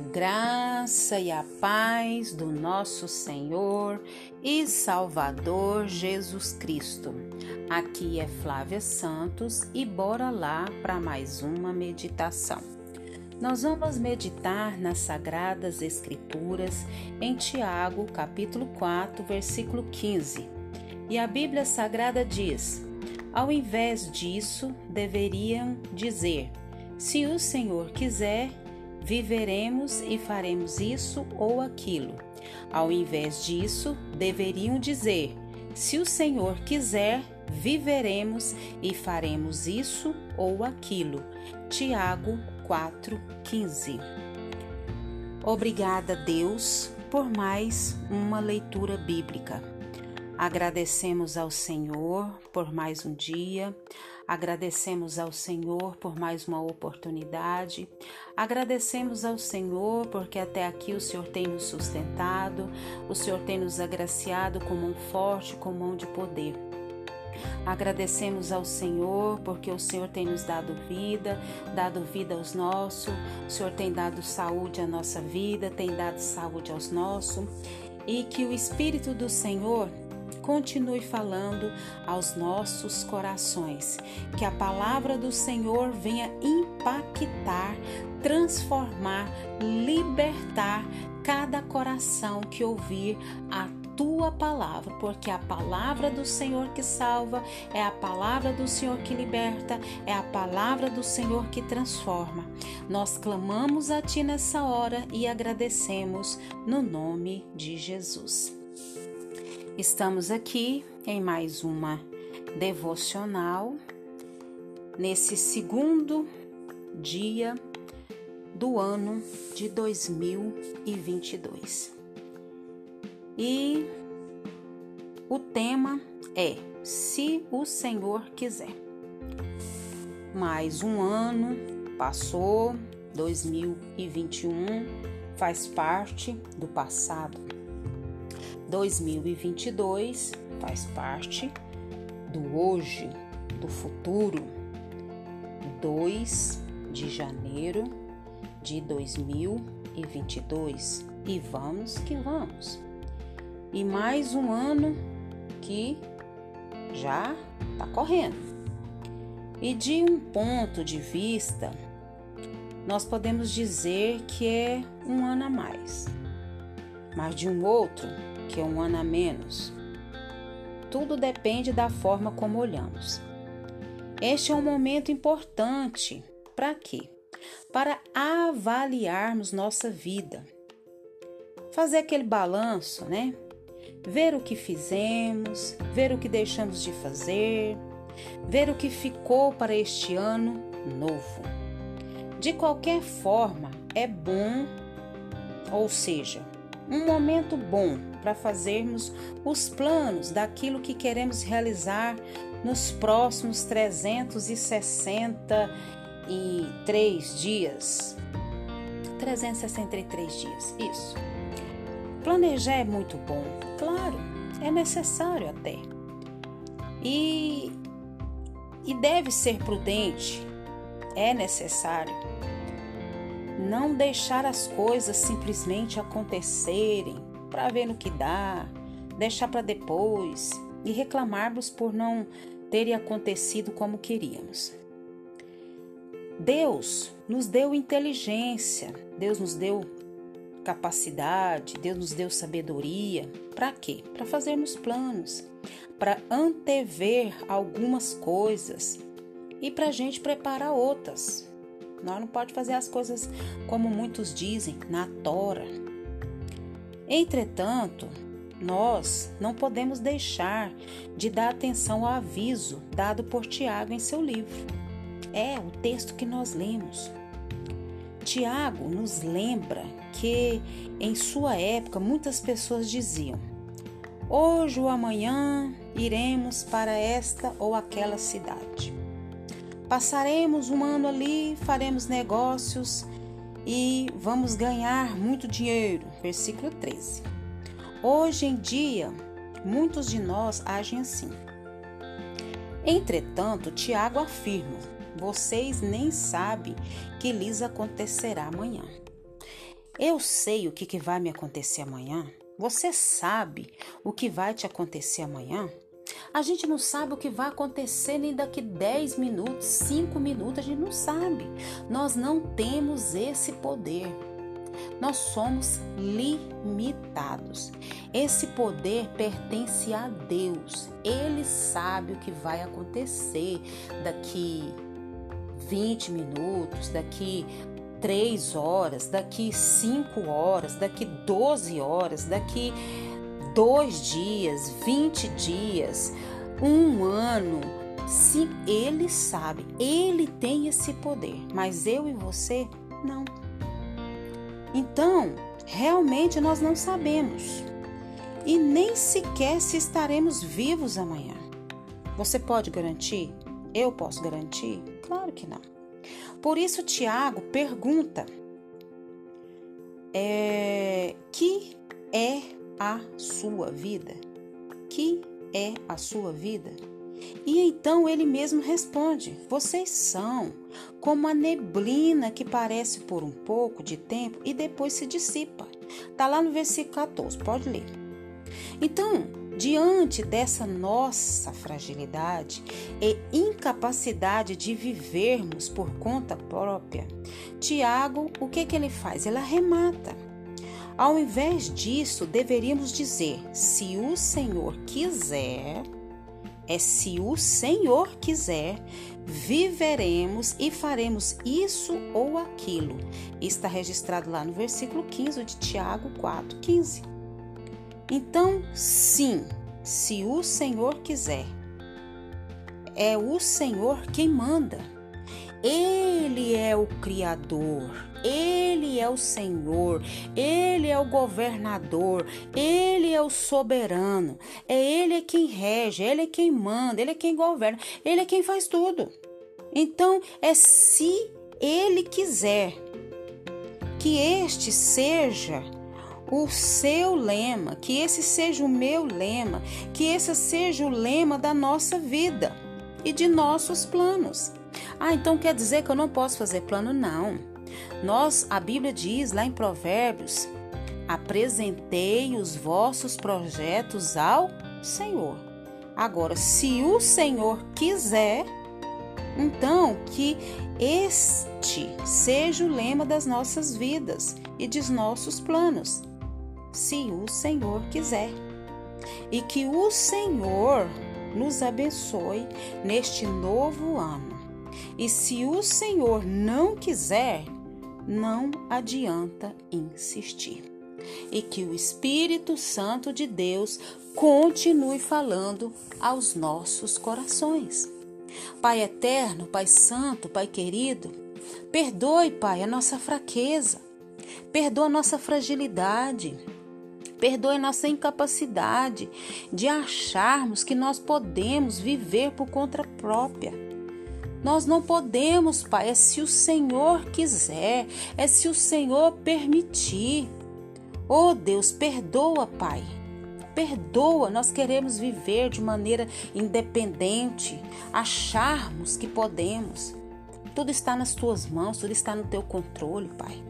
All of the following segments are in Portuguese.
graça e a paz do nosso Senhor e Salvador Jesus Cristo. Aqui é Flávia Santos e bora lá para mais uma meditação. Nós vamos meditar nas sagradas escrituras em Tiago, capítulo 4, versículo 15. E a Bíblia Sagrada diz: Ao invés disso, deveriam dizer: Se o Senhor quiser, viveremos e faremos isso ou aquilo. Ao invés disso, deveriam dizer: se o Senhor quiser, viveremos e faremos isso ou aquilo. Tiago 4:15. Obrigada, Deus, por mais uma leitura bíblica. Agradecemos ao Senhor por mais um dia, agradecemos ao Senhor por mais uma oportunidade, agradecemos ao Senhor porque até aqui o Senhor tem nos sustentado, o Senhor tem nos agraciado com mão forte, com mão de poder. Agradecemos ao Senhor porque o Senhor tem nos dado vida, dado vida aos nossos, o Senhor tem dado saúde à nossa vida, tem dado saúde aos nossos. E que o Espírito do Senhor continue falando aos nossos corações. Que a palavra do Senhor venha impactar, transformar, libertar cada coração que ouvir a tua palavra, porque a palavra do Senhor que salva, é a palavra do Senhor que liberta, é a palavra do Senhor que transforma. Nós clamamos a ti nessa hora e agradecemos no nome de Jesus. Estamos aqui em mais uma devocional, nesse segundo dia do ano de 2022. E o tema é Se o Senhor quiser. Mais um ano passou, 2021 faz parte do passado 2022 faz parte do hoje, do futuro. 2 de janeiro de 2022 e vamos que vamos. E mais um ano que já está correndo. E de um ponto de vista, nós podemos dizer que é um ano a mais. Mas de um outro, que é um ano a menos. Tudo depende da forma como olhamos. Este é um momento importante. Para quê? Para avaliarmos nossa vida. Fazer aquele balanço, né? Ver o que fizemos, ver o que deixamos de fazer, ver o que ficou para este ano novo. De qualquer forma, é bom, ou seja, um momento bom para fazermos os planos daquilo que queremos realizar nos próximos 363 dias. 363 dias, isso. Planejar é muito bom, claro, é necessário até. E, e deve ser prudente, é necessário não deixar as coisas simplesmente acontecerem para ver no que dá, deixar para depois e reclamarmos por não terem acontecido como queríamos. Deus nos deu inteligência, Deus nos deu capacidade, Deus nos deu sabedoria. Para quê? Para fazermos planos, para antever algumas coisas e para a gente preparar outras. Nós não pode fazer as coisas como muitos dizem, na tora. Entretanto, nós não podemos deixar de dar atenção ao aviso dado por Tiago em seu livro. É o texto que nós lemos. Tiago nos lembra que em sua época muitas pessoas diziam: Hoje ou amanhã iremos para esta ou aquela cidade. Passaremos um ano ali, faremos negócios e vamos ganhar muito dinheiro. Versículo 13. Hoje em dia, muitos de nós agem assim. Entretanto, Tiago afirma: vocês nem sabem que lhes acontecerá amanhã. Eu sei o que, que vai me acontecer amanhã. Você sabe o que vai te acontecer amanhã? A gente não sabe o que vai acontecer nem daqui 10 minutos, 5 minutos, a gente não sabe. Nós não temos esse poder. Nós somos limitados. Esse poder pertence a Deus. Ele sabe o que vai acontecer daqui 20 minutos, daqui 3 horas, daqui 5 horas, daqui 12 horas, daqui dois dias, 20 dias, um ano. Sim, ele sabe, ele tem esse poder, mas eu e você não. Então, realmente nós não sabemos e nem sequer se estaremos vivos amanhã. Você pode garantir? Eu posso garantir? Claro que não. Por isso, Tiago pergunta: é, que é a sua vida? Que é a sua vida? E então ele mesmo responde: Vocês são como a neblina que parece por um pouco de tempo e depois se dissipa. Está lá no versículo 14, pode ler. Então, diante dessa nossa fragilidade e incapacidade de vivermos por conta própria, Tiago, o que, que ele faz? Ele arremata. Ao invés disso, deveríamos dizer: se o Senhor quiser, é se o Senhor quiser, viveremos e faremos isso ou aquilo. Está registrado lá no versículo 15 de Tiago 4:15. Então, sim, se o Senhor quiser, é o Senhor quem manda. Ele é o Criador, Ele é o Senhor, Ele é o governador, Ele é o soberano, é Ele quem rege, Ele é quem manda, Ele é quem governa, Ele é quem faz tudo. Então, é se Ele quiser que este seja o seu lema, que esse seja o meu lema, que esse seja o lema da nossa vida e de nossos planos. Ah, então quer dizer que eu não posso fazer plano? Não. Nós, a Bíblia diz lá em Provérbios: apresentei os vossos projetos ao Senhor. Agora, se o Senhor quiser, então que este seja o lema das nossas vidas e dos nossos planos. Se o Senhor quiser. E que o Senhor nos abençoe neste novo ano e se o Senhor não quiser, não adianta insistir. E que o Espírito Santo de Deus continue falando aos nossos corações. Pai eterno, Pai santo, Pai querido, perdoe, Pai, a nossa fraqueza, perdoa a nossa fragilidade, perdoe nossa incapacidade de acharmos que nós podemos viver por conta própria nós não podemos, Pai, é se o Senhor quiser, é se o Senhor permitir. Oh Deus, perdoa, Pai. Perdoa, nós queremos viver de maneira independente, acharmos que podemos. Tudo está nas tuas mãos, tudo está no teu controle, Pai.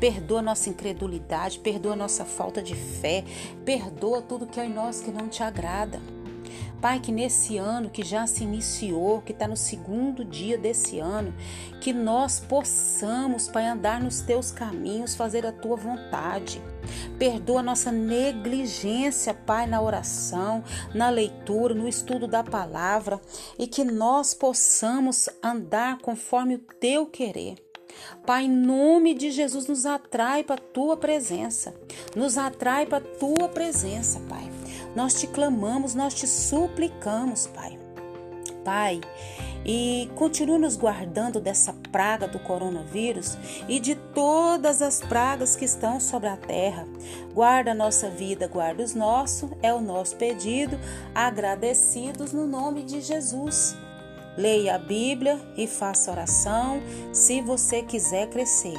Perdoa nossa incredulidade, perdoa nossa falta de fé, perdoa tudo que é em nós que não te agrada. Pai, que nesse ano que já se iniciou, que está no segundo dia desse ano, que nós possamos, Pai, andar nos teus caminhos, fazer a tua vontade. Perdoa nossa negligência, Pai, na oração, na leitura, no estudo da palavra e que nós possamos andar conforme o teu querer. Pai, em nome de Jesus, nos atrai para a tua presença. Nos atrai para a tua presença, Pai. Nós te clamamos, nós te suplicamos, Pai. Pai, e continue nos guardando dessa praga do coronavírus e de todas as pragas que estão sobre a terra. Guarda a nossa vida, guarda os nossos, é o nosso pedido, agradecidos no nome de Jesus. Leia a Bíblia e faça oração se você quiser crescer.